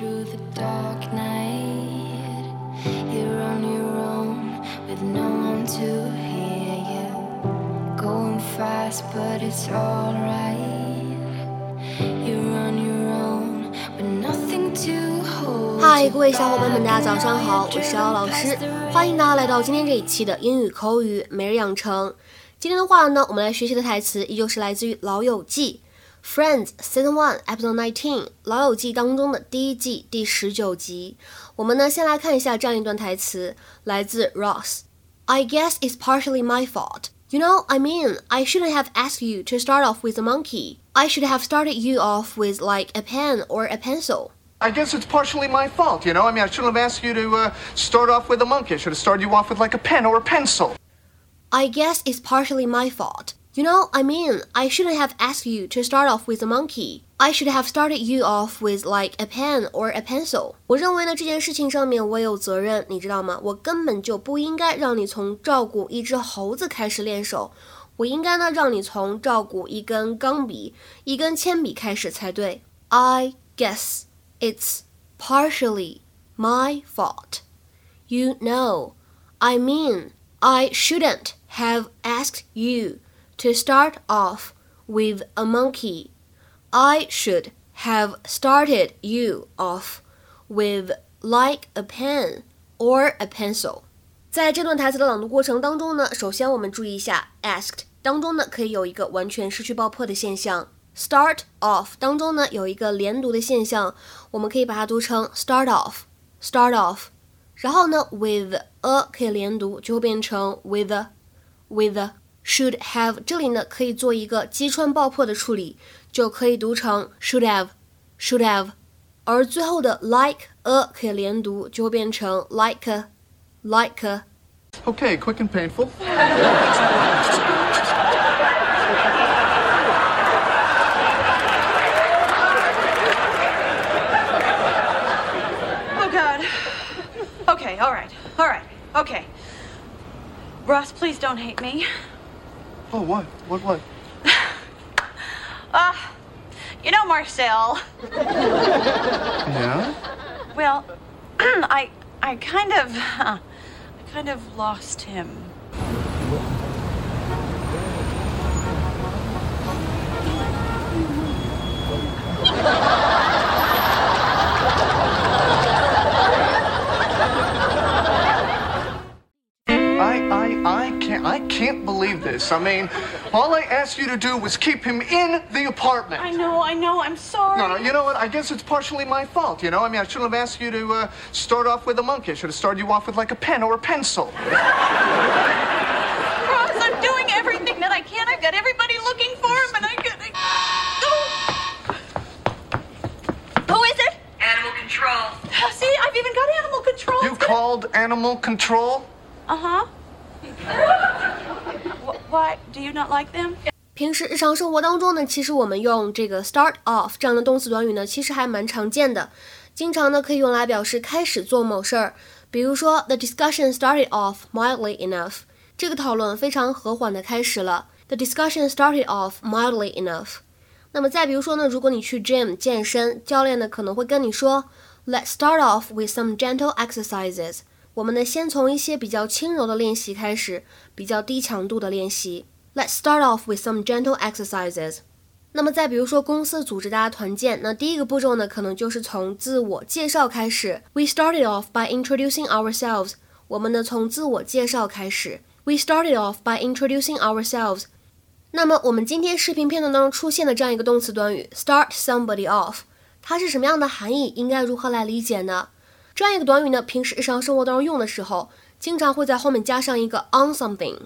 through the dark night. You're on your own with no one to hear you. Going fast, but it's alright. You're on your own, with nothing to hold. 嗨，各位小伙伴们，大家早上好，我是姚老师，欢迎大家来到今天这一期的英语口语每日养成。今天的话呢，我们来学习的台词依旧是来自于《老友记》。Friends Season One Episode Nineteen，《老友记》当中的第一季第十九集。我们呢，先来看一下这样一段台词，来自 Ross。I guess it's partially my fault. You know, I mean, I shouldn't have asked you to start off with a monkey. I should have started you off with like a pen or a pencil. I guess it's partially my fault, you know? I mean, I shouldn't have asked you to uh, start off with a monkey. I should have started you off with like a pen or a pencil. I guess it's partially my fault. You know, I mean, I shouldn't have asked you to start off with a monkey. I should have started you off with like a pen or a pencil. 我认为呢，这件事情上面我有责任，你知道吗？我根本就不应该让你从照顾一只猴子开始练手，我应该呢让你从照顾一根钢笔、一根铅笔开始才对。I guess it's partially my fault. You know, I mean, I shouldn't have asked you to start off with a monkey. I should have started you off with like a pen or a pencil. 在这段台词的朗读过程当中呢，首先我们注意一下 asked 当中呢可以有一个完全失去爆破的现象，start off 当中呢有一个连读的现象，我们可以把它读成 start off，start off。然后呢，with a 可以连读，就会变成 with a with a。 should have 这里呢可以做一个击穿爆破的处理，就可以读成 should have should have，而最后的 like a 可以连读，就会变成 like a like a。 Okay, quick and painful. Oh, God. Okay, all right, all right, okay. Ross, please don't hate me. Oh, what? What, what? Uh, you know Marcel. Yeah? Well, I, I kind of, uh, I kind of lost him. I can't, believe this. I mean, all I asked you to do was keep him in the apartment. I know, I know, I'm sorry. No, no, you know what? I guess it's partially my fault, you know? I mean, I shouldn't have asked you to uh, start off with a monkey. I should have started you off with like a pen or a pencil. Ross, I'm doing everything that I can. I've got everybody looking for him, and I could. I... Who is it? Animal control. See, I've even got animal control. You called animal control? Uh huh. Why? Do you not like them? 平时日常生活当中呢，其实我们用这个 start off 这样的动词短语呢，其实还蛮常见的，经常呢可以用来表示开始做某事儿。比如说，the discussion started off mildly enough，这个讨论非常和缓的开始了。The discussion started off mildly enough。那么再比如说呢，如果你去 gym 健身，教练呢可能会跟你说，Let's start off with some gentle exercises。我们呢先从一些比较轻柔的练习开始，比较低强度的练习。Let's start off with some gentle exercises。那么再比如说，公司组织大家团建，那第一个步骤呢，可能就是从自我介绍开始。We started off by introducing ourselves。我们呢从自我介绍开始。We started off by introducing ourselves。那么我们今天视频片段当中出现的这样一个动词短语，start somebody off，它是什么样的含义？应该如何来理解呢？这样一个短语呢，平时日常生活当中用的时候，经常会在后面加上一个 on something。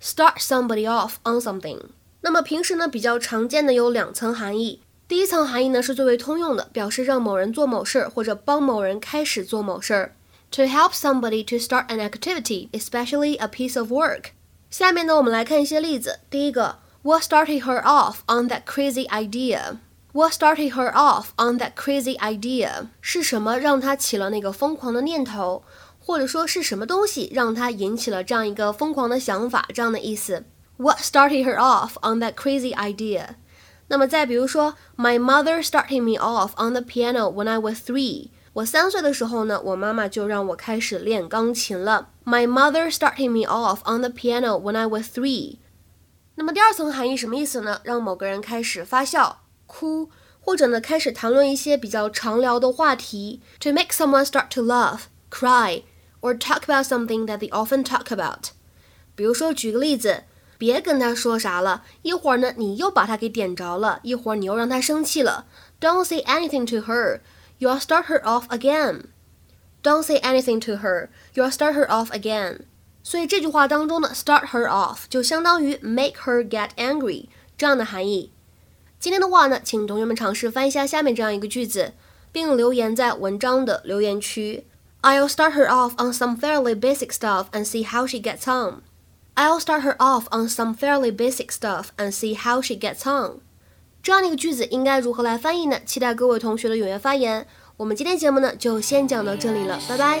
Start somebody off on something。那么平时呢，比较常见的有两层含义。第一层含义呢是最为通用的，表示让某人做某事儿，或者帮某人开始做某事儿。To help somebody to start an activity, especially a piece of work。下面呢，我们来看一些例子。第一个，What started her off on that crazy idea？What started her off on that crazy idea？是什么让她起了那个疯狂的念头，或者说是什么东西让她引起了这样一个疯狂的想法？这样的意思。What started her off on that crazy idea？ 那么再比如说，My mother started me off on the piano when I was three。我三岁的时候呢，我妈妈就让我开始练钢琴了。My mother started me off on the piano when I was three。那么第二层含义什么意思呢？让某个人开始发笑、 哭，或者呢开始谈论一些比较常聊的话题。To make someone start to laugh, cry, or talk about something that they often talk about。比如说，举个例子。别跟他说啥了，一会儿呢你又把他给点着了，一会儿你又让他生气了。Don't say anything to her, you'll start her off again. Don't say anything to her, you'll start her off again. 所以这句话当中的 start her off 就相当于 make her get angry 这样的含义。 今天的话呢，请同学们尝试翻译下下面这样一个句子，并留言在文章的留言区。I'll start her off on some fairly basic stuff and see how she gets on. I'll start her off on some fairly basic stuff and see how she gets on。这样的一个句子应该如何来翻译呢？期待各位同学的踊跃发言。我们今天节目呢就先讲到这里了，拜拜。